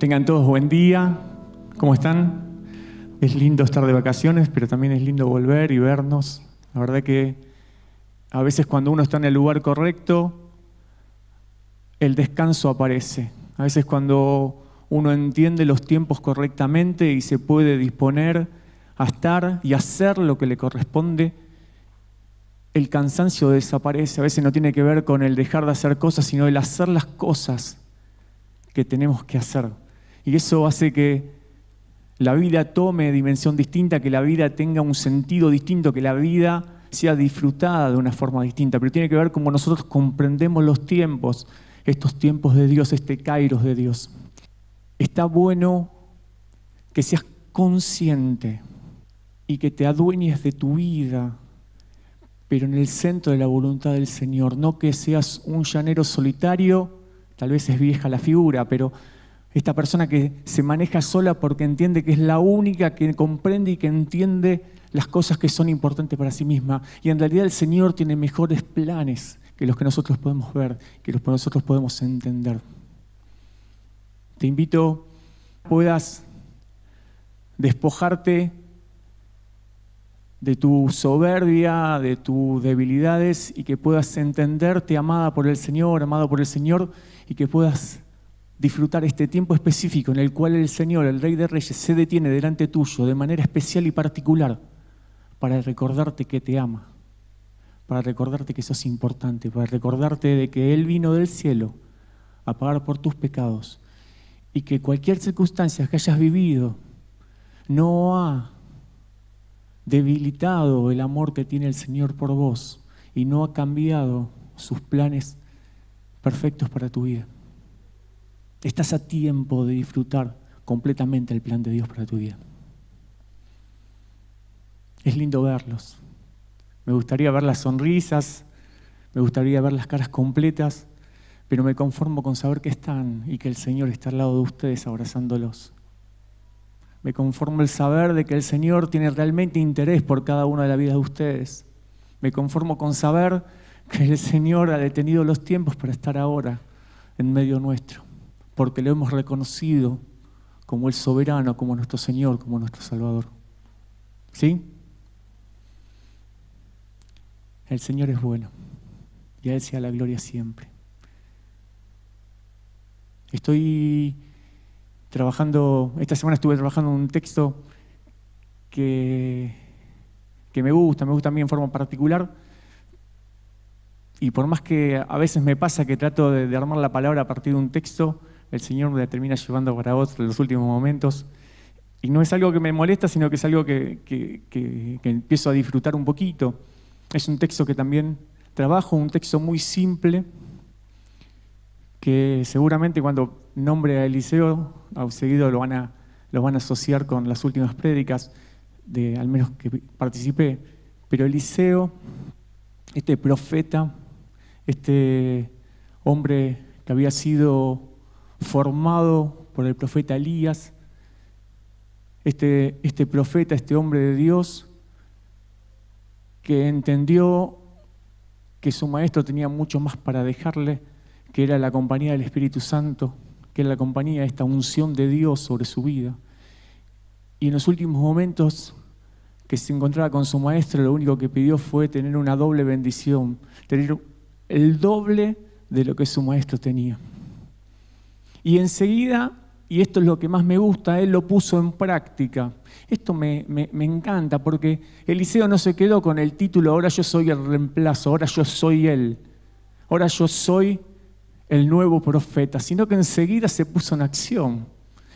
Tengan todos buen día. ¿Cómo están? Es lindo estar de vacaciones, pero también es lindo volver y vernos. La verdad que a veces cuando uno está en el lugar correcto, el descanso aparece. A veces cuando uno entiende los tiempos correctamente y se puede disponer a estar y hacer lo que le corresponde, el cansancio desaparece. A veces no tiene que ver con el dejar de hacer cosas, sino el hacer las cosas que tenemos que hacer. Y eso hace que la vida tome dimensión distinta, que la vida tenga un sentido distinto, que la vida sea disfrutada de una forma distinta. Pero tiene que ver cómo nosotros comprendemos los tiempos, estos tiempos de Dios, este kairos de Dios. Está bueno que seas consciente y que te adueñes de tu vida, pero en el centro de la voluntad del Señor, no que seas un llanero solitario, tal vez es vieja la figura, pero esta persona que se maneja sola porque entiende que es la única que comprende y que entiende las cosas que son importantes para sí misma. Y en realidad el Señor tiene mejores planes que los que nosotros podemos ver, que los que nosotros podemos entender. Te invito puedas despojarte de tu soberbia, de tus debilidades y que puedas entenderte amada por el Señor, amado por el Señor y que puedas disfrutar este tiempo específico en el cual el Señor, el Rey de Reyes, se detiene delante tuyo de manera especial y particular para recordarte que te ama, para recordarte que sos importante, para recordarte de que Él vino del cielo a pagar por tus pecados y que cualquier circunstancia que hayas vivido no ha debilitado el amor que tiene el Señor por vos y no ha cambiado sus planes perfectos para tu vida. Estás a tiempo de disfrutar completamente el plan de Dios para tu vida. Es lindo verlos. Me gustaría ver las sonrisas, me gustaría ver las caras completas, pero me conformo con saber que están y que el Señor está al lado de ustedes abrazándolos. Me conformo el saber de que el Señor tiene realmente interés por cada una de la vida de ustedes. Me conformo con saber que el Señor ha detenido los tiempos para estar ahora en medio nuestro porque lo hemos reconocido como el soberano, como nuestro Señor, como nuestro Salvador. ¿Sí? El Señor es bueno y a Él sea la gloria siempre. Estoy trabajando, esta semana estuve trabajando un texto que, que me gusta, me gusta a mí en forma particular, y por más que a veces me pasa que trato de armar la palabra a partir de un texto, el Señor me termina llevando para vos en los últimos momentos. Y no es algo que me molesta, sino que es algo que, empiezo a disfrutar un poquito. Es un texto que también trabajo, un texto muy simple, que seguramente cuando nombre a Eliseo, a seguido lo van a, lo van a asociar con las últimas prédicas, de, al menos que participé. Pero Eliseo, este profeta, este hombre que había sido formado por el profeta Elías, este, este profeta, este hombre de Dios, que entendió que su maestro tenía mucho más para dejarle, que era la compañía del Espíritu Santo, que era la compañía de esta unción de Dios sobre su vida. Y en los últimos momentos que se encontraba con su maestro, lo único que pidió fue tener una doble bendición, tener el doble de lo que su maestro tenía. Y enseguida, y esto es lo que más me gusta, él lo puso en práctica. Esto me, encanta porque Eliseo no se quedó con el título, ahora yo soy el reemplazo, ahora yo soy él, ahora yo soy el nuevo profeta, sino que enseguida se puso en acción,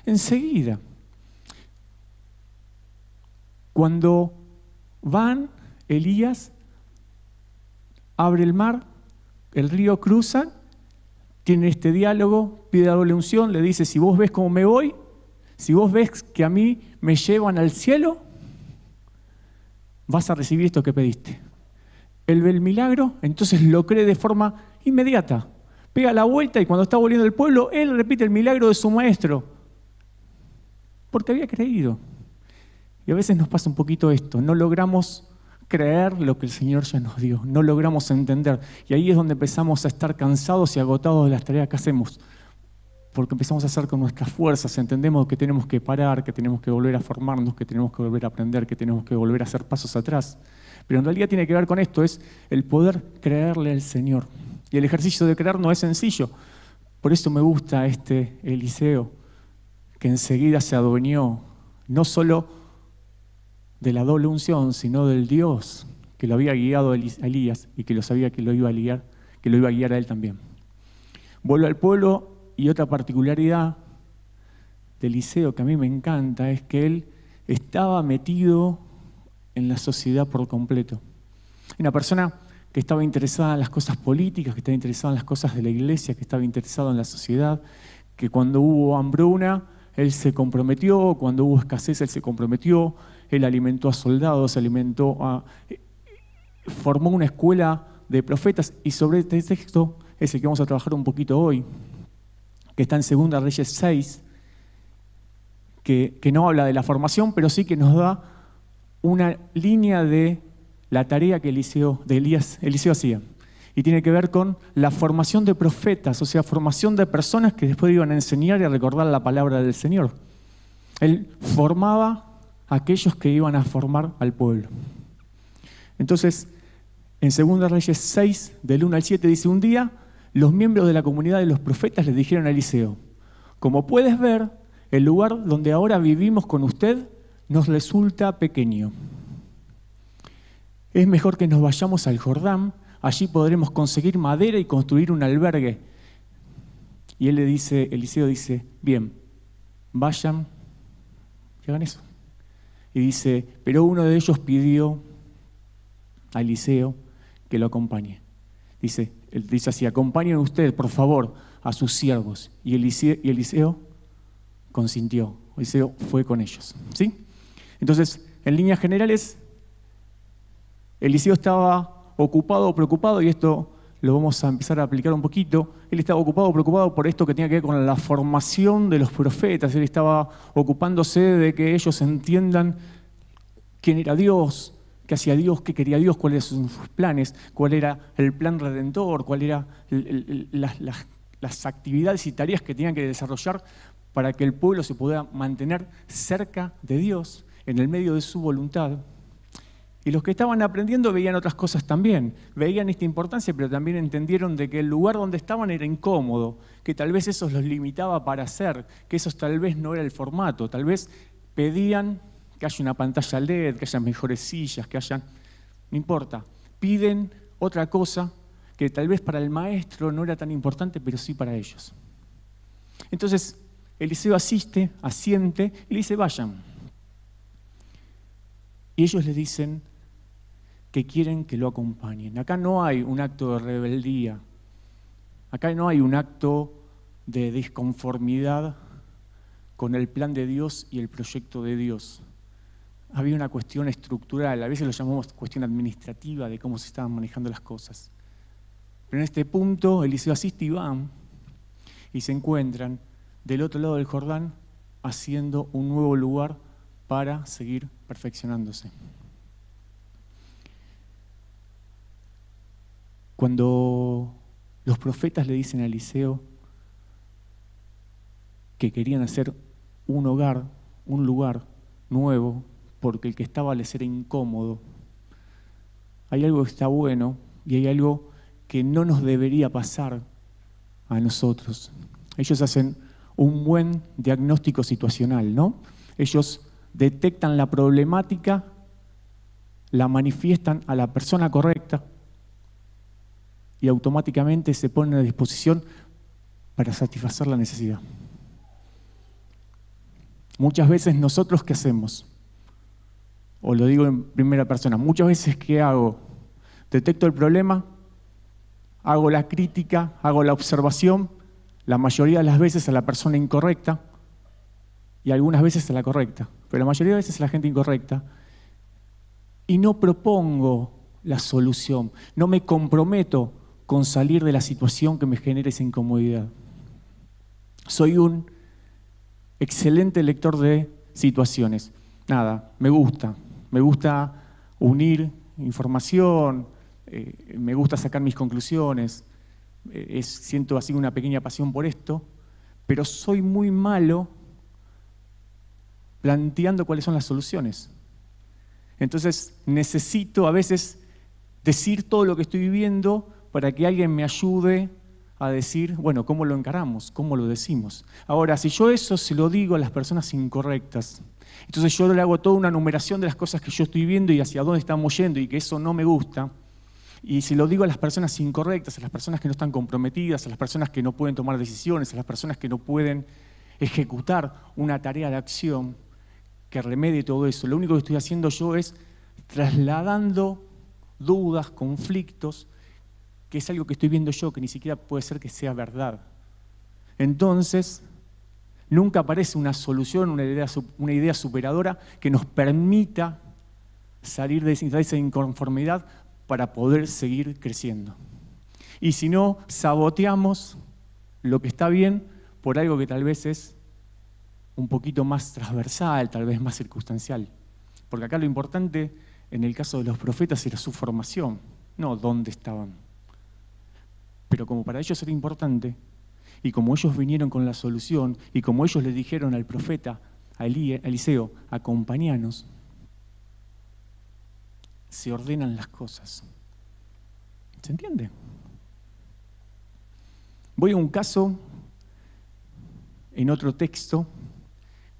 enseguida. Cuando van, Elías abre el mar, el río cruza tiene este diálogo, pide doble unción, le dice, si vos ves cómo me voy, si vos ves que a mí me llevan al cielo, vas a recibir esto que pediste. Él ve el milagro, entonces lo cree de forma inmediata. Pega la vuelta y cuando está volviendo el pueblo, él repite el milagro de su maestro. Porque había creído. Y a veces nos pasa un poquito esto, no logramos creer lo que el Señor ya nos dio, no logramos entender. Y ahí es donde empezamos a estar cansados y agotados de las tareas que hacemos. porque empezamos a hacer con nuestras fuerzas, entendemos que tenemos que parar, que tenemos que volver a formarnos, que tenemos que volver a aprender, que tenemos que volver a hacer pasos atrás. Pero en realidad tiene que ver con esto, es el poder creerle al Señor. Y el ejercicio de creer no es sencillo. Por eso me gusta este Eliseo, que enseguida se adueñó no solo de la doble unción, sino del Dios que lo había guiado a Elías y que lo sabía que lo iba a guiar, que lo iba a guiar a él también. Vuelvo al pueblo y otra particularidad de Eliseo que a mí me encanta es que él estaba metido en la sociedad por completo. Una persona que estaba interesada en las cosas políticas, que estaba interesada en las cosas de la iglesia, que estaba interesado en la sociedad, que cuando hubo hambruna, él se comprometió, cuando hubo escasez, él se comprometió, él alimentó a soldados, alimentó formó una escuela de profetas y sobre este texto es que vamos a trabajar un poquito hoy que está en Segunda Reyes 6, que, no habla de la formación, pero sí que nos da una línea de la tarea que Eliseo, Eliseo hacía. Y tiene que ver con la formación de profetas, o sea, formación de personas que después iban a enseñar y a recordar la palabra del Señor. Él formaba aquellos que iban a formar al pueblo. Entonces, en Segunda Reyes 6, del 1 al 7, dice, un día los miembros de la comunidad de los profetas le dijeron a Eliseo, como puedes ver, el lugar donde ahora vivimos con usted nos resulta pequeño. Es mejor que nos vayamos al Jordán, allí podremos conseguir madera y construir un albergue. Y él le dice, Eliseo dice, bien, vayan y hagan eso. Y dice, pero uno de ellos pidió a Eliseo que lo acompañe. Dice, dice así, acompañen ustedes, por favor, a sus siervos. Y Eliseo, y Eliseo consintió, Eliseo fue con ellos. ¿sí? Entonces, en líneas generales, Eliseo estaba ocupado preocupado, y esto lo vamos a empezar a aplicar un poquito. Él estaba ocupado preocupado por esto que tenía que ver con la formación de los profetas. Él estaba ocupándose de que ellos entiendan quién era Dios, qué hacía Dios, qué quería Dios, cuáles eran sus planes, cuál era el plan redentor, cuáles eran las, actividades y tareas que tenían que desarrollar para que el pueblo se pudiera mantener cerca de Dios, en el medio de su voluntad. Y los que estaban aprendiendo veían otras cosas también, veían esta importancia, pero también entendieron de que el lugar donde estaban era incómodo, que tal vez eso los limitaba para hacer, que eso tal vez no era el formato, tal vez pedían que haya una pantalla LED, que haya mejores sillas, que haya... No importa. Piden otra cosa que tal vez para el maestro no era tan importante, pero sí para ellos. Entonces, Eliseo asiste, asiente y le dice, vayan. Y ellos le dicen que quieren que lo acompañen. Acá no hay un acto de rebeldía, acá no hay un acto de disconformidad con el plan de Dios y el proyecto de Dios había una cuestión estructural, a veces lo llamamos cuestión administrativa de cómo se estaban manejando las cosas. Pero en este punto Eliseo asiste y van y se encuentran del otro lado del Jordán haciendo un nuevo lugar para seguir perfeccionándose. Cuando los profetas le dicen a Eliseo que querían hacer un hogar, un lugar nuevo porque el que estaba les era incómodo. Hay algo que está bueno y hay algo que no nos debería pasar a nosotros. Ellos hacen un buen diagnóstico situacional, ¿no? Ellos detectan la problemática, la manifiestan a la persona correcta y automáticamente se ponen a disposición para satisfacer la necesidad. Muchas veces nosotros qué hacemos? o lo digo en primera persona, muchas veces ¿qué hago? Detecto el problema, hago la crítica, hago la observación, la mayoría de las veces a la persona incorrecta y algunas veces a la correcta, pero la mayoría de veces a la gente incorrecta y no propongo la solución, no me comprometo con salir de la situación que me genera esa incomodidad. Soy un excelente lector de situaciones. Nada, me gusta, me gusta unir información, eh, me gusta sacar mis conclusiones, eh, siento así una pequeña pasión por esto, pero soy muy malo planteando cuáles son las soluciones. Entonces necesito a veces decir todo lo que estoy viviendo para que alguien me ayude a decir, bueno, ¿cómo lo encaramos? ¿Cómo lo decimos? Ahora, si yo eso se lo digo a las personas incorrectas, entonces yo le hago toda una numeración de las cosas que yo estoy viendo y hacia dónde estamos yendo y que eso no me gusta, y si lo digo a las personas incorrectas, a las personas que no están comprometidas, a las personas que no pueden tomar decisiones, a las personas que no pueden ejecutar una tarea de acción que remedie todo eso, lo único que estoy haciendo yo es trasladando dudas, conflictos, que es algo que estoy viendo yo, que ni siquiera puede ser que sea verdad. Entonces, nunca aparece una solución, una idea, una idea superadora que nos permita salir de esa inconformidad para poder seguir creciendo. Y si no, saboteamos lo que está bien por algo que tal vez es un poquito más transversal, tal vez más circunstancial. Porque acá lo importante en el caso de los profetas era su formación, no dónde estaban. Pero como para ellos era importante, y como ellos vinieron con la solución, y como ellos le dijeron al profeta, a Eliseo, acompañanos, se ordenan las cosas. ¿Se entiende? Voy a un caso en otro texto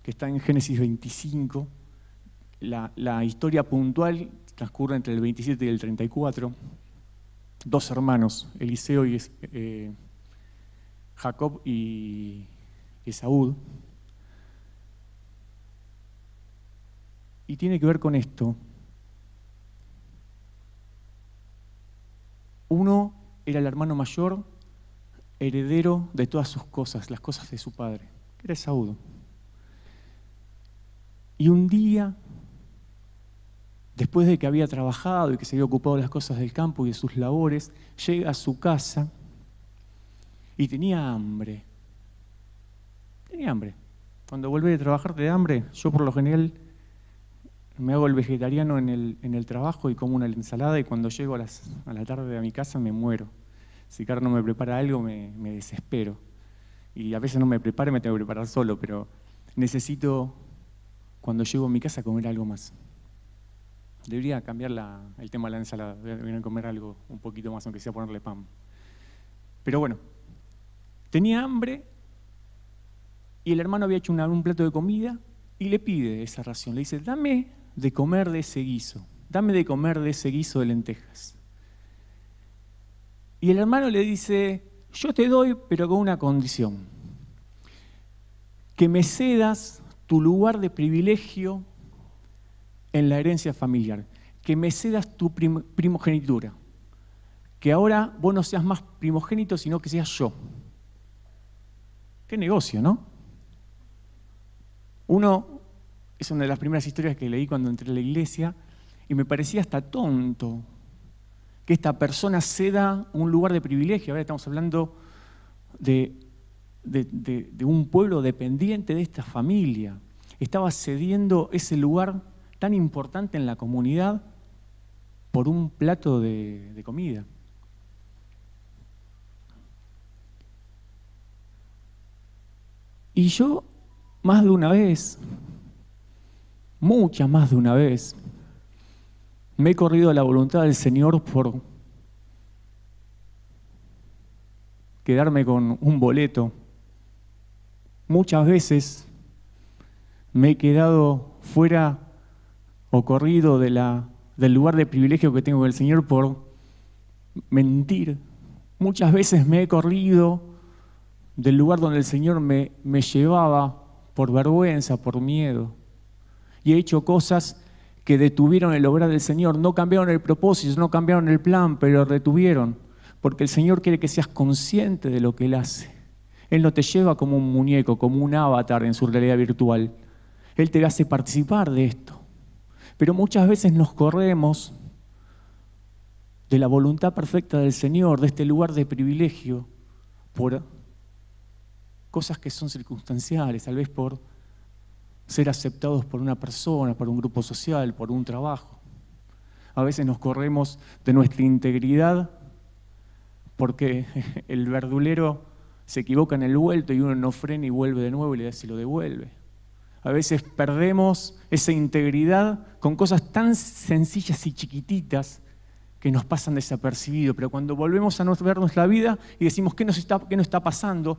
que está en Génesis 25. La, historia puntual transcurre entre el 27 y el 34. Dos hermanos, Eliseo y eh, Jacob y Esaúd. Y tiene que ver con esto. Uno era el hermano mayor, heredero de todas sus cosas, las cosas de su padre, era Esaú. Y un día, después de que había trabajado y que se había ocupado de las cosas del campo y de sus labores, llega a su casa y tenía hambre. Tenía hambre. Cuando vuelve de trabajar de hambre, yo por lo general me hago el vegetariano en el, en el trabajo y como una ensalada y cuando llego a, las, a, la tarde a mi casa me muero. Si Carlos no me prepara algo me, me, desespero. Y a veces no me prepara me tengo que preparar solo, pero necesito cuando llego a mi casa comer algo más. Debería cambiar el tema de la ensalada, debería comer algo un poquito más, aunque sea ponerle pan. Pero bueno, tenía hambre y el hermano había hecho un plato de comida y le pide esa ración. Le dice, dame de comer de ese guiso, dame de comer de ese guiso de lentejas. Y el hermano le dice, yo te doy, pero con una condición, que me cedas tu lugar de privilegio en la herencia familiar, que me cedas tu primogenitura, que ahora vos no seas más primogénito, sino que seas yo. Qué negocio, ¿no? Uno es una de las primeras historias que leí cuando entré a la iglesia y me parecía hasta tonto que esta persona ceda un lugar de privilegio. Ahora estamos hablando de, de, un pueblo dependiente de esta familia. Estaba cediendo ese lugar tan importante en la comunidad por un plato de comida. Y yo, más de una vez, muchas más de una vez, me he corrido a la voluntad del Señor por quedarme con un boleto. Muchas veces me he quedado fuera o corrido del lugar de privilegio que tengo con el Señor por mentir. Muchas veces me he corrido del lugar donde el Señor me, me llevaba por vergüenza, por miedo y he hecho cosas que detuvieron el obrar del Señor. No cambiaron el propósito, no cambiaron el plan, pero retuvieron. Porque el Señor quiere que seas consciente de lo que Él hace. Él no te lleva como un muñeco, como un avatar en su realidad virtual. Él te hace participar de esto. Pero muchas veces nos corremos de la voluntad perfecta del Señor, de este lugar de privilegio, por cosas que son circunstanciales, tal vez por ser aceptados por una persona, por un grupo social, por un trabajo. A veces nos corremos de nuestra integridad porque el verdulero se equivoca en el vuelto y uno no frena y vuelve de nuevo y le da se lo devuelve. A veces perdemos esa integridad con cosas tan sencillas y chiquititas que nos pasan desapercibidos, pero cuando volvemos a vernos la vida y decimos qué nos está, qué nos está pasando,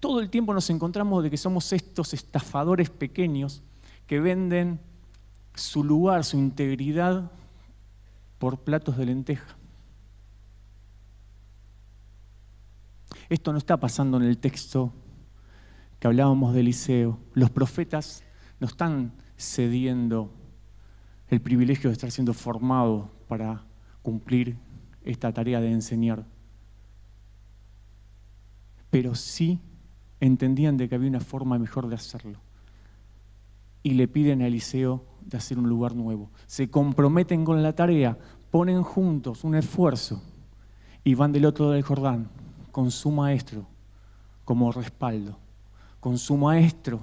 todo el tiempo nos encontramos de que somos estos estafadores pequeños que venden su lugar, su integridad por platos de lenteja. Esto no está pasando en el texto que hablábamos de Eliseo. Los profetas no están cediendo el privilegio de estar siendo formados para cumplir esta tarea de enseñar. Pero sí entendían de que había una forma mejor de hacerlo. Y le piden a Eliseo de hacer un lugar nuevo. Se comprometen con la tarea, ponen juntos un esfuerzo y van del otro lado del Jordán con su maestro como respaldo, con su maestro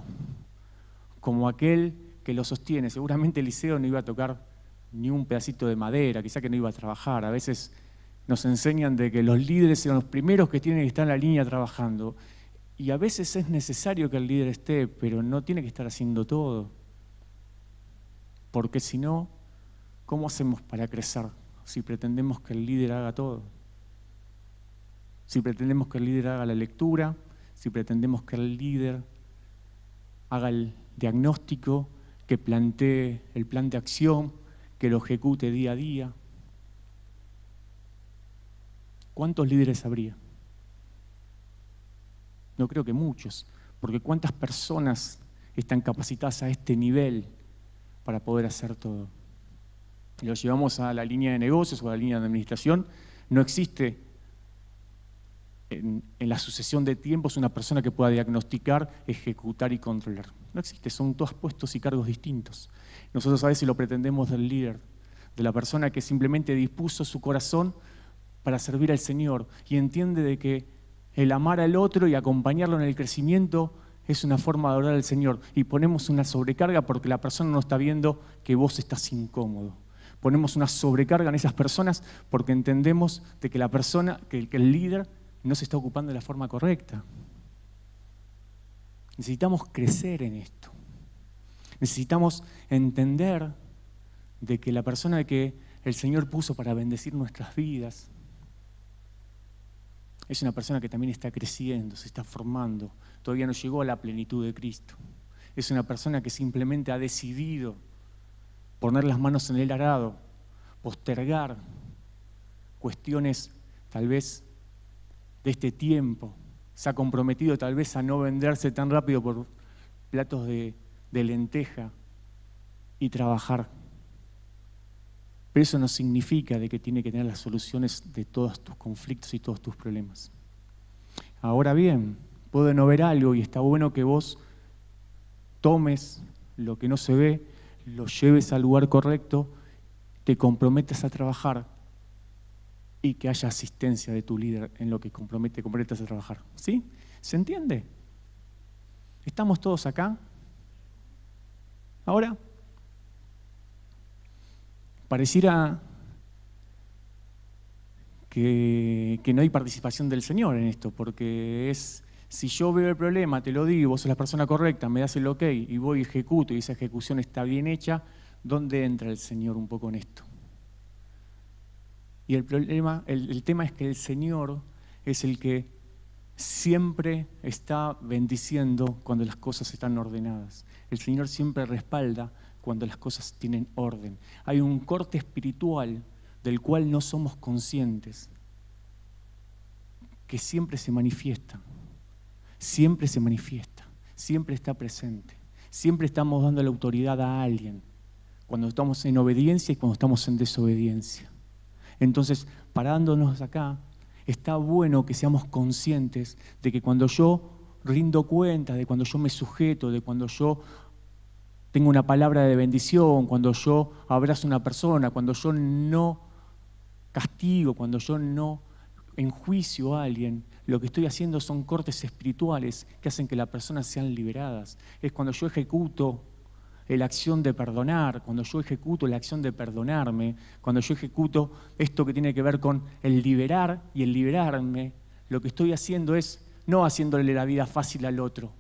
como aquel que lo sostiene. Seguramente Eliseo no iba a tocar ni un pedacito de madera, quizá que no iba a trabajar. A veces nos enseñan de que los líderes son los primeros que tienen que estar en la línea trabajando. Y a veces es necesario que el líder esté, pero no tiene que estar haciendo todo. Porque si no, ¿cómo hacemos para crecer si pretendemos que el líder haga todo? Si pretendemos que el líder haga la lectura, si pretendemos que el líder haga el diagnóstico, que plantee el plan de acción, que lo ejecute día a día. ¿Cuántos líderes habría? No creo que muchos, porque ¿cuántas personas están capacitadas a este nivel para poder hacer todo? Lo llevamos a la línea de negocios o a la línea de administración, no existe en, la sucesión de tiempos una persona que pueda diagnosticar, ejecutar y controlar. No existe, son todos puestos y cargos distintos. Nosotros a veces lo pretendemos del líder, de la persona que simplemente dispuso su corazón para servir al Señor y entiende de que el amar al otro y acompañarlo en el crecimiento es una forma de adorar al Señor. Y ponemos una sobrecarga porque la persona no está viendo que vos estás incómodo. Ponemos una sobrecarga en esas personas porque entendemos de que la persona, que el líder no se está ocupando de la forma correcta. Necesitamos crecer en esto. Necesitamos entender de que la persona que el Señor puso para bendecir nuestras vidas es una persona que también está creciendo, se está formando, todavía no llegó a la plenitud de Cristo. Es una persona que simplemente ha decidido poner las manos en el arado, postergar cuestiones tal vez de este tiempo, se ha comprometido tal vez a no venderse tan rápido por platos de lenteja y trabajar. Pero eso no significa de que tiene que tener las soluciones de todos tus conflictos y todos tus problemas. Ahora bien, puede no ver algo y está bueno que vos tomes lo que no se ve, lo lleves al lugar correcto, te comprometas a trabajar y que haya asistencia de tu líder en lo que compromete, te comprometas a trabajar. ¿Sí? ¿Se entiende? ¿Estamos todos acá? Ahora, pareciera que, no hay participación del Señor en esto, porque es, si yo veo el problema, te lo digo, vos sos la persona correcta, me das el ok y voy y ejecuto y esa ejecución está bien hecha, ¿dónde entra el Señor un poco en esto? Y el, problema, el tema es que el Señor es el que siempre está bendiciendo cuando las cosas están ordenadas. El Señor siempre respalda cuando las cosas tienen orden. Hay un corte espiritual del cual no somos conscientes, que siempre se manifiesta, siempre se manifiesta, siempre está presente, siempre estamos dando la autoridad a alguien, cuando estamos en obediencia y cuando estamos en desobediencia. Entonces, parándonos acá, está bueno que seamos conscientes de que cuando yo rindo cuenta, de cuando yo me sujeto, de cuando yo tengo una palabra de bendición, cuando yo abrazo a una persona, cuando yo no castigo, cuando yo no enjuicio a alguien, lo que estoy haciendo son cortes espirituales que hacen que las personas sean liberadas. Es cuando yo ejecuto la acción de perdonar, cuando yo ejecuto la acción de perdonarme, cuando yo ejecuto esto que tiene que ver con el liberar y el liberarme, lo que estoy haciendo es no haciéndole la vida fácil al otro.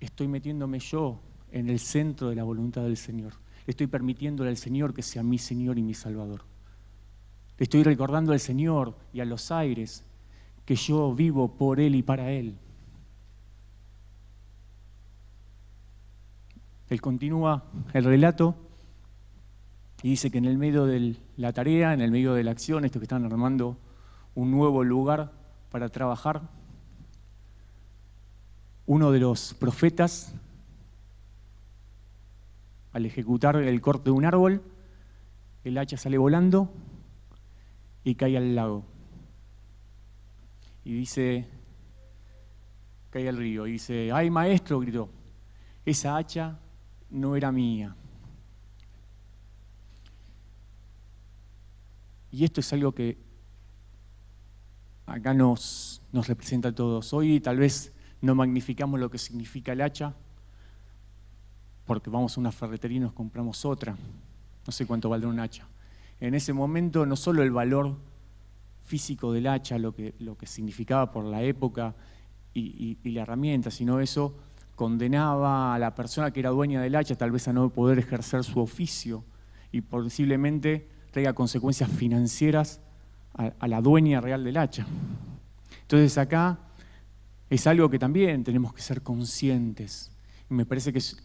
Estoy metiéndome yo en el centro de la voluntad del Señor. Estoy permitiéndole al Señor que sea mi Señor y mi Salvador. Estoy recordando al Señor y a los aires que yo vivo por Él y para Él. Él continúa el relato y dice que en el medio de la tarea, en el medio de la acción, estos que están armando un nuevo lugar para trabajar, uno de los profetas, al ejecutar el corte de un árbol, el hacha sale volando y cae al lago. Y dice, cae al río, y dice, ay maestro, gritó, esa hacha no era mía. Y esto es algo que acá nos, nos representa a todos. Hoy tal vez no magnificamos lo que significa el hacha, porque vamos a una ferretería y nos compramos otra. No sé cuánto valdrá un hacha. En ese momento no solo el valor físico del hacha, lo que, lo que significaba por la época y, y la herramienta, sino eso condenaba a la persona que era dueña del hacha tal vez a no poder ejercer su oficio y posiblemente traiga consecuencias financieras a, la dueña real del hacha. Entonces acá es algo que también tenemos que ser conscientes. Y me parece que es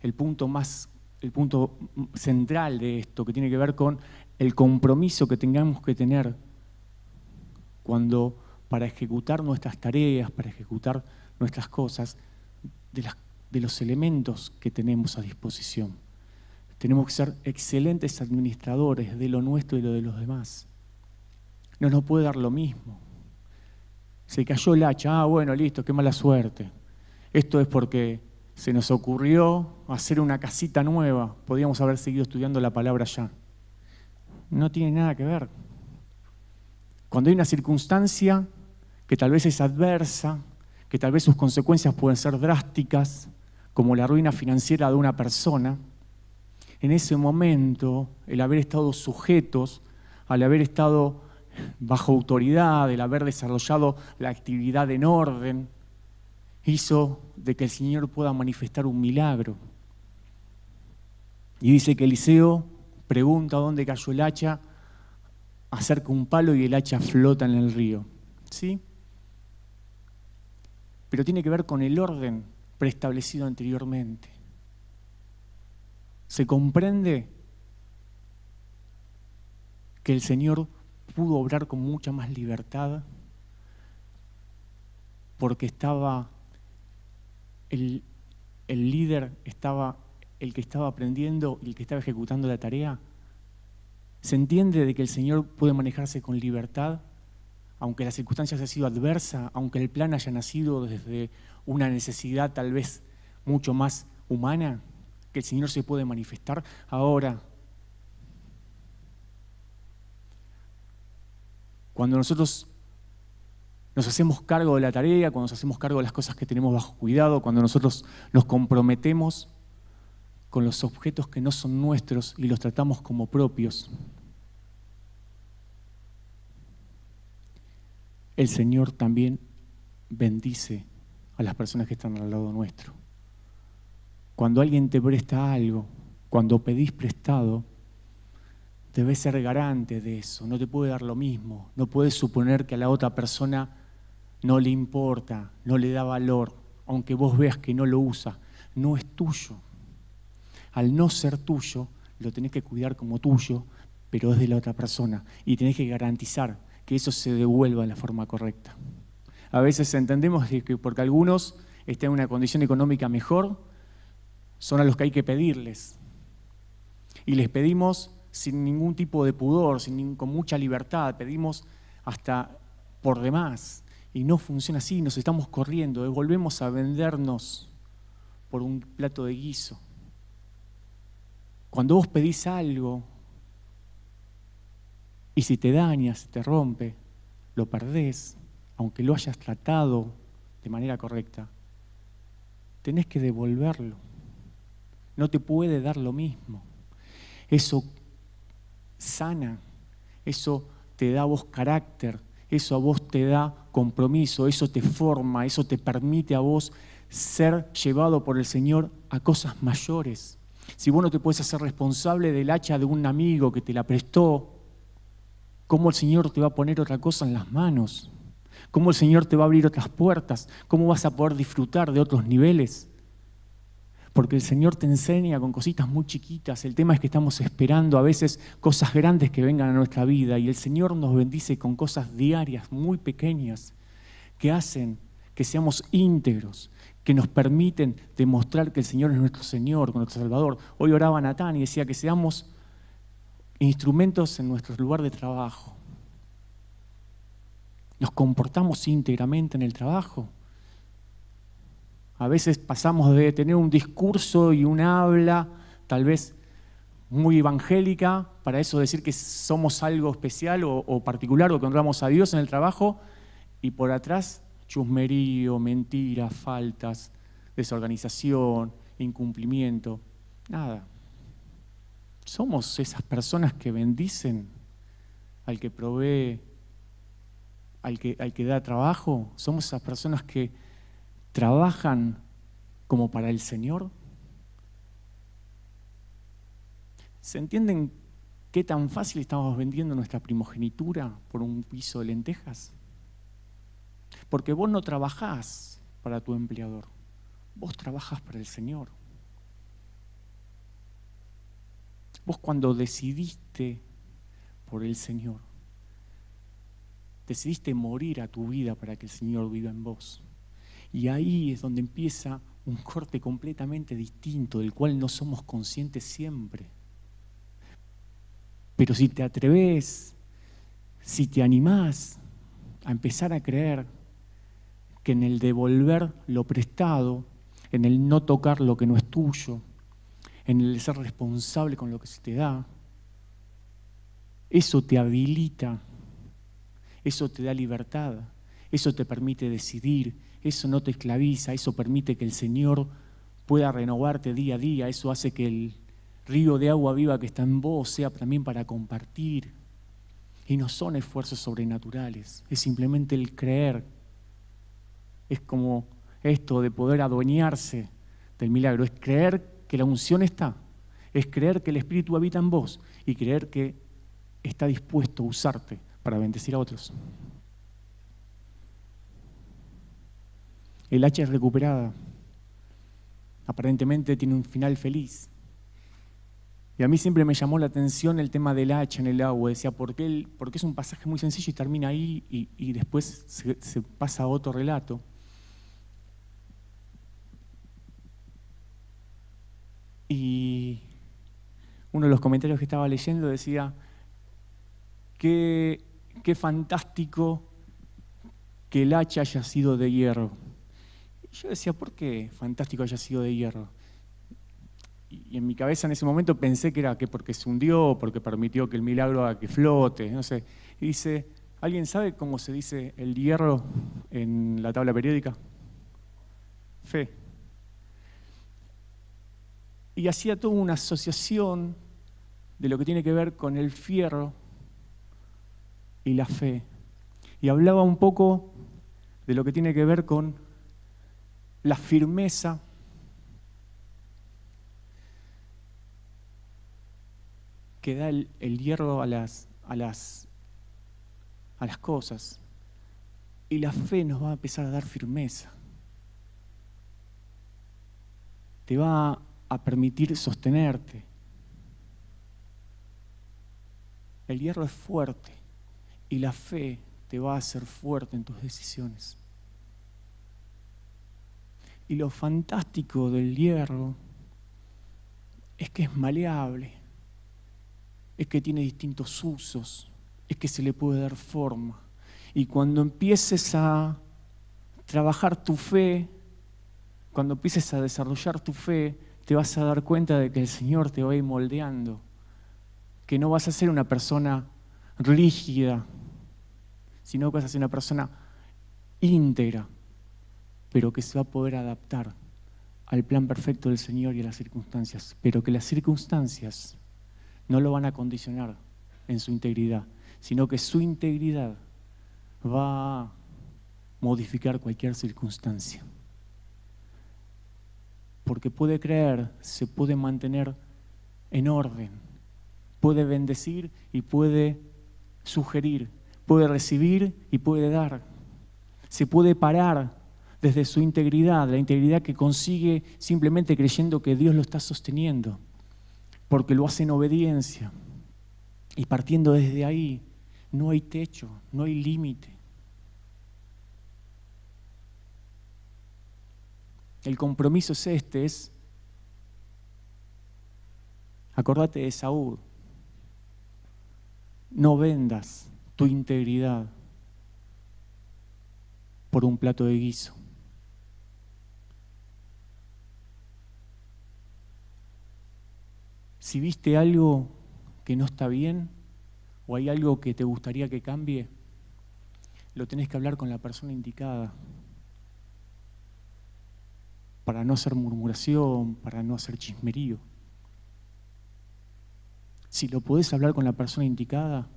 el punto más, el punto central de esto, que tiene que ver con el compromiso que tengamos que tener cuando para ejecutar nuestras tareas, para ejecutar nuestras cosas, de, los elementos que tenemos a disposición. Tenemos que ser excelentes administradores de lo nuestro y lo de los demás. No nos puede dar lo mismo. Se cayó el hacha, ah, bueno, listo, qué mala suerte. Esto es porque se nos ocurrió hacer una casita nueva. Podríamos haber seguido estudiando la palabra ya. No tiene nada que ver. Cuando hay una circunstancia que tal vez es adversa, que tal vez sus consecuencias pueden ser drásticas, como la ruina financiera de una persona, en ese momento el haber estado sujetos, al haber estado bajo autoridad, el haber desarrollado la actividad en orden, hizo de que el Señor pueda manifestar un milagro. Y dice que Eliseo pregunta dónde cayó el hacha, acerca un palo y el hacha flota en el río. ¿Sí? Pero tiene que ver con el orden preestablecido anteriormente. Se comprende que el Señor pudo obrar con mucha más libertad porque estaba el, el líder, estaba el que estaba aprendiendo y el que estaba ejecutando la tarea. Se entiende de que el Señor puede manejarse con libertad aunque la circunstancia haya sido adversa, aunque el plan haya nacido desde una necesidad tal vez mucho más humana, que el Señor se puede manifestar ahora. Cuando nosotros nos hacemos cargo de la tarea, cuando nos hacemos cargo de las cosas que tenemos bajo cuidado, cuando nosotros nos comprometemos con los objetos que no son nuestros y los tratamos como propios, el Señor también bendice a las personas que están al lado nuestro. Cuando alguien te presta algo, cuando pedís prestado, debes ser garante de eso, no te puede dar lo mismo, no puedes suponer que a la otra persona no le importa, no le da valor, aunque vos veas que no lo usa, no es tuyo. Al no ser tuyo, lo tenés que cuidar como tuyo, pero es de la otra persona y tenés que garantizar que eso se devuelva en la forma correcta. A veces entendemos que porque algunos están en una condición económica mejor, son a los que hay que pedirles. Y les pedimos sin ningún tipo de pudor, sin, con mucha libertad, pedimos hasta por demás. Y no funciona así, nos estamos corriendo, volvemos a vendernos por un plato de guiso. Cuando vos pedís algo, y si te dañas, te rompe, lo perdés, aunque lo hayas tratado de manera correcta, tenés que devolverlo. No te puede dar lo mismo. Eso sana, eso te da vos carácter eso a vos te da compromiso, eso te forma, eso te permite a vos ser llevado por el Señor a cosas mayores. Si vos no te puedes hacer responsable del hacha de un amigo que te la prestó, ¿cómo el Señor te va a poner otra cosa en las manos? ¿Cómo el Señor te va a abrir otras puertas? ¿Cómo vas a poder disfrutar de otros niveles? Porque el Señor te enseña con cositas muy chiquitas. El tema es que estamos esperando a veces cosas grandes que vengan a nuestra vida y el Señor nos bendice con cosas diarias muy pequeñas que hacen que seamos íntegros, que nos permiten demostrar que el Señor es nuestro Señor, nuestro Salvador. Hoy oraba Natán y decía que seamos instrumentos en nuestro lugar de trabajo. Nos comportamos íntegramente en el trabajo. A veces pasamos de tener un discurso y un habla, tal vez muy evangélica, para eso decir que somos algo especial o, particular o que honramos a Dios en el trabajo, y por atrás chusmerío, mentiras, faltas, desorganización, incumplimiento, nada. Somos esas personas que bendicen al que provee, al que, da trabajo, somos esas personas que trabajan como para el Señor. ¿Se entienden qué tan fácil estamos vendiendo nuestra primogenitura por un piso de lentejas? Porque vos no trabajás para tu empleador, vos trabajas para el Señor. Vos cuando decidiste por el Señor, decidiste morir a tu vida para que el Señor viva en vos. Y ahí es donde empieza un corte completamente distinto, del cual no somos conscientes siempre. Pero si te atreves, si te animás a empezar a creer que en el devolver lo prestado, en el no tocar lo que no es tuyo, en el ser responsable con lo que se te da, eso te habilita, eso te da libertad, eso te permite decidir, eso no te esclaviza, eso permite que el Señor pueda renovarte día a día, eso hace que el río de agua viva que está en vos sea también para compartir. Y no son esfuerzos sobrenaturales, es simplemente el creer. Es como esto de poder adueñarse del milagro, es creer que la unción está, es creer que el Espíritu habita en vos y creer que está dispuesto a usarte para bendecir a otros. El hacha es recuperada. Aparentemente tiene un final feliz. Y a mí siempre me llamó la atención el tema del hacha en el agua. Decía, ¿por qué, porque es un pasaje muy sencillo y termina ahí y, después se, se pasa a otro relato? Y uno de los comentarios que estaba leyendo decía, qué, qué fantástico que el hacha haya sido de hierro yo decía, ¿por qué fantástico haya sido de hierro? Y en mi cabeza en ese momento pensé que era que porque se hundió, porque permitió que el milagro haga que flote, no sé. Y dice, ¿alguien sabe cómo se dice el hierro en la tabla periódica? Fe. Y hacía toda una asociación de lo que tiene que ver con el fierro y la fe. Y hablaba un poco de lo que tiene que ver con la firmeza que da el, hierro a las, a, las, a las cosas. Y la fe nos va a empezar a dar firmeza. Te va a permitir sostenerte. El hierro es fuerte y la fe te va a hacer fuerte en tus decisiones. Y lo fantástico del hierro es que es maleable, es que tiene distintos usos, es que se le puede dar forma. Y cuando empieces a trabajar tu fe, cuando empieces a desarrollar tu fe, te vas a dar cuenta de que el Señor te va a ir moldeando, que no vas a ser una persona rígida, sino que vas a ser una persona íntegra, pero que se va a poder adaptar al plan perfecto del Señor y a las circunstancias, pero que las circunstancias no lo van a condicionar en su integridad, sino que su integridad va a modificar cualquier circunstancia. Porque puede creer, se puede mantener en orden, puede bendecir y puede sugerir, puede recibir y puede dar. Se puede parar desde su integridad, la integridad que consigue simplemente creyendo que Dios lo está sosteniendo, porque lo hace en obediencia. Y partiendo desde ahí, no hay techo, no hay límite. El compromiso es este, es, acordate de Saúl, no vendas tu integridad por un plato de guiso. Si viste algo que no está bien o hay algo que te gustaría que cambie, lo tenés que hablar con la persona indicada para no hacer murmuración, para no hacer chismerío. Si lo podés hablar con la persona indicada,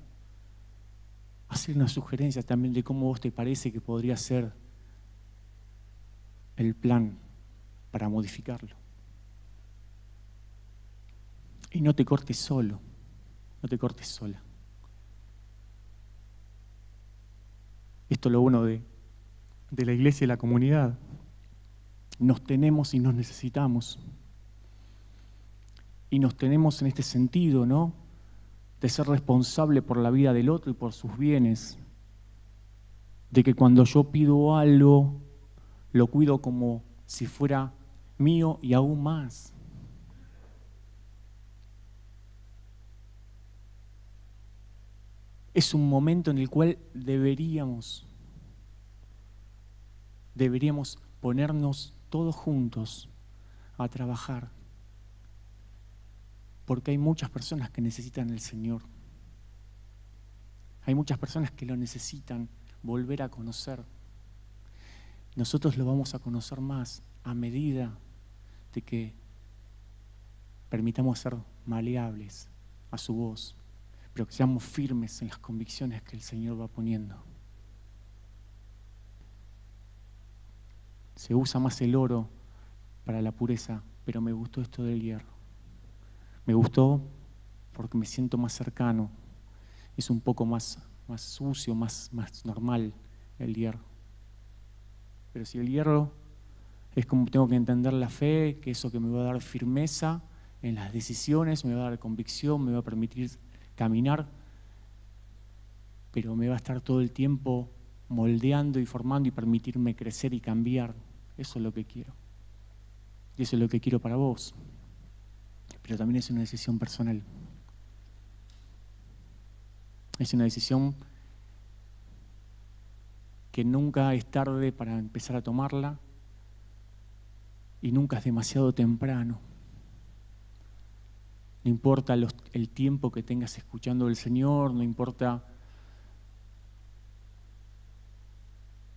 hacer una sugerencia también de cómo vos te parece que podría ser el plan para modificarlo. Y no te cortes solo, no te cortes sola. Esto es lo bueno de, de la iglesia y la comunidad. Nos tenemos y nos necesitamos. Y nos tenemos en este sentido, ¿no? De ser responsable por la vida del otro y por sus bienes. De que cuando yo pido algo, lo cuido como si fuera mío y aún más. es un momento en el cual deberíamos, deberíamos ponernos todos juntos a trabajar, porque hay muchas personas que necesitan el Señor. Hay muchas personas que lo necesitan volver a conocer. Nosotros lo vamos a conocer más a medida de que permitamos ser maleables a su voz pero que seamos firmes en las convicciones que el Señor va poniendo. Se usa más el oro para la pureza, pero me gustó esto del hierro. Me gustó porque me siento más cercano. Es un poco más, más sucio, más, más normal el hierro. Pero si el hierro es como tengo que entender la fe, que eso que me va a dar firmeza en las decisiones, me va a dar convicción, me va a permitir caminar, pero me va a estar todo el tiempo moldeando y formando y permitirme crecer y cambiar. Eso es lo que quiero. Y eso es lo que quiero para vos. Pero también es una decisión personal. Es una decisión que nunca es tarde para empezar a tomarla y nunca es demasiado temprano. No importa el tiempo que tengas escuchando al Señor, no importa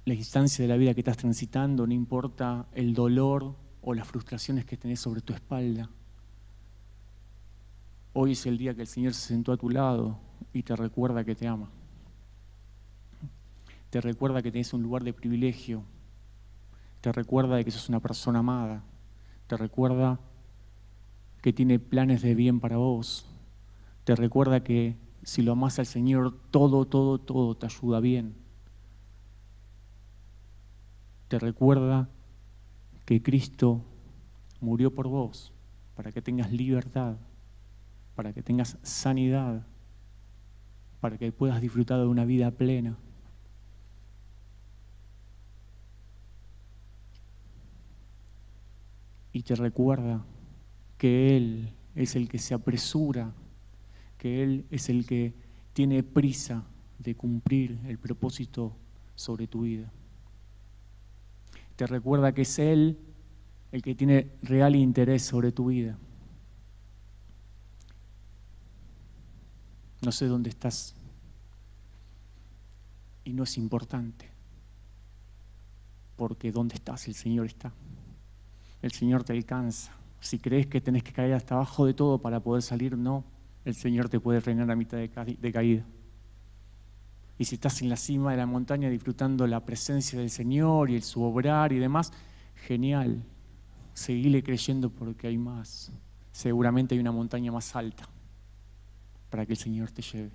la instancia de la vida que estás transitando, no importa el dolor o las frustraciones que tenés sobre tu espalda. Hoy es el día que el Señor se sentó a tu lado y te recuerda que te ama. Te recuerda que tenés un lugar de privilegio. Te recuerda de que sos una persona amada. Te recuerda que tiene planes de bien para vos. Te recuerda que si lo amas al Señor, todo, todo, todo te ayuda bien. Te recuerda que Cristo murió por vos para que tengas libertad, para que tengas sanidad, para que puedas disfrutar de una vida plena. Y te recuerda que Él es el que se apresura, que Él es el que tiene prisa de cumplir el propósito sobre tu vida. Te recuerda que es Él el que tiene real interés sobre tu vida. No sé dónde estás y no es importante, porque donde estás el Señor está. El Señor te alcanza. Si crees que tenés que caer hasta abajo de todo para poder salir, no. El Señor te puede reinar a mitad de, caída. Y si estás en la cima de la montaña disfrutando la presencia del Señor y el su obrar y demás, genial. Seguile creyendo porque hay más. Seguramente hay una montaña más alta para que el Señor te lleve.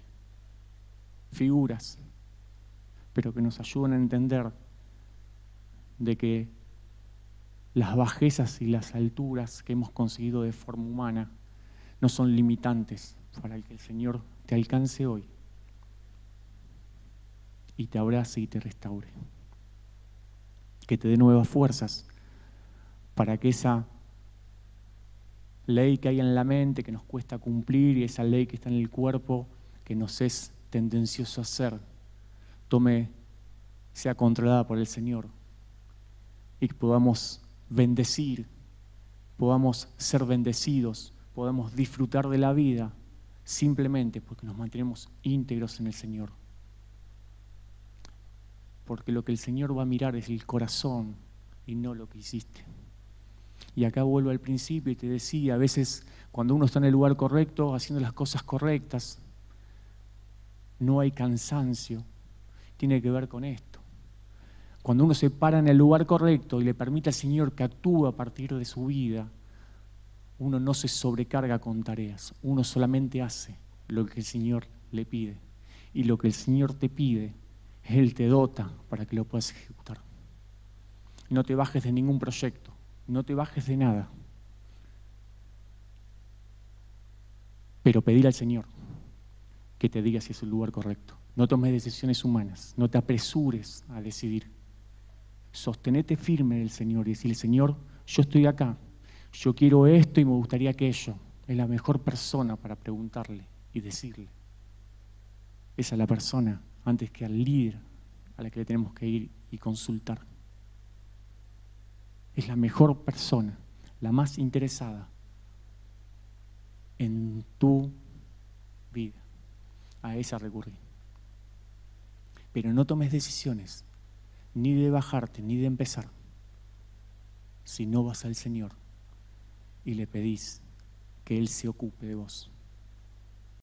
Figuras, pero que nos ayuden a entender de que las bajezas y las alturas que hemos conseguido de forma humana no son limitantes para que el Señor te alcance hoy y te abrace y te restaure. Que te dé nuevas fuerzas para que esa ley que hay en la mente que nos cuesta cumplir y esa ley que está en el cuerpo que nos es tendencioso a hacer, tome, sea controlada por el Señor y que podamos bendecir, podamos ser bendecidos, podamos disfrutar de la vida simplemente porque nos mantenemos íntegros en el Señor. Porque lo que el Señor va a mirar es el corazón y no lo que hiciste. Y acá vuelvo al principio y te decía, a veces cuando uno está en el lugar correcto, haciendo las cosas correctas, no hay cansancio. Tiene que ver con esto. Cuando uno se para en el lugar correcto y le permite al Señor que actúe a partir de su vida, uno no se sobrecarga con tareas, uno solamente hace lo que el Señor le pide. Y lo que el Señor te pide, Él te dota para que lo puedas ejecutar. No te bajes de ningún proyecto, no te bajes de nada. Pero pedir al Señor que te diga si es el lugar correcto. No tomes decisiones humanas, no te apresures a decidir. Sostenete firme del Señor y decirle, Señor, yo estoy acá, yo quiero esto y me gustaría aquello. Es la mejor persona para preguntarle y decirle. Esa es la persona antes que al líder a la que le tenemos que ir y consultar. Es la mejor persona, la más interesada en tu vida. A esa recurrir. Pero no tomes decisiones ni de bajarte ni de empezar si no vas al Señor y le pedís que Él se ocupe de vos.